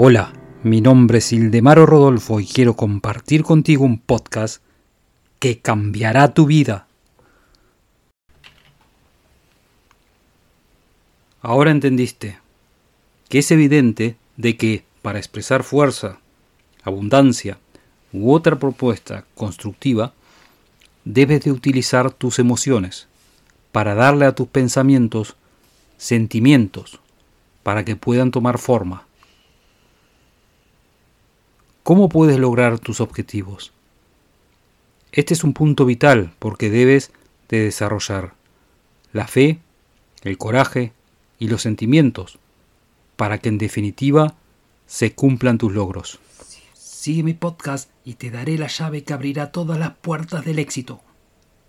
Hola, mi nombre es Ildemaro Rodolfo y quiero compartir contigo un podcast que cambiará tu vida. Ahora entendiste que es evidente de que para expresar fuerza, abundancia u otra propuesta constructiva, debes de utilizar tus emociones para darle a tus pensamientos sentimientos para que puedan tomar forma. ¿Cómo puedes lograr tus objetivos? Este es un punto vital porque debes de desarrollar la fe, el coraje y los sentimientos para que en definitiva se cumplan tus logros. Sigue mi podcast y te daré la llave que abrirá todas las puertas del éxito.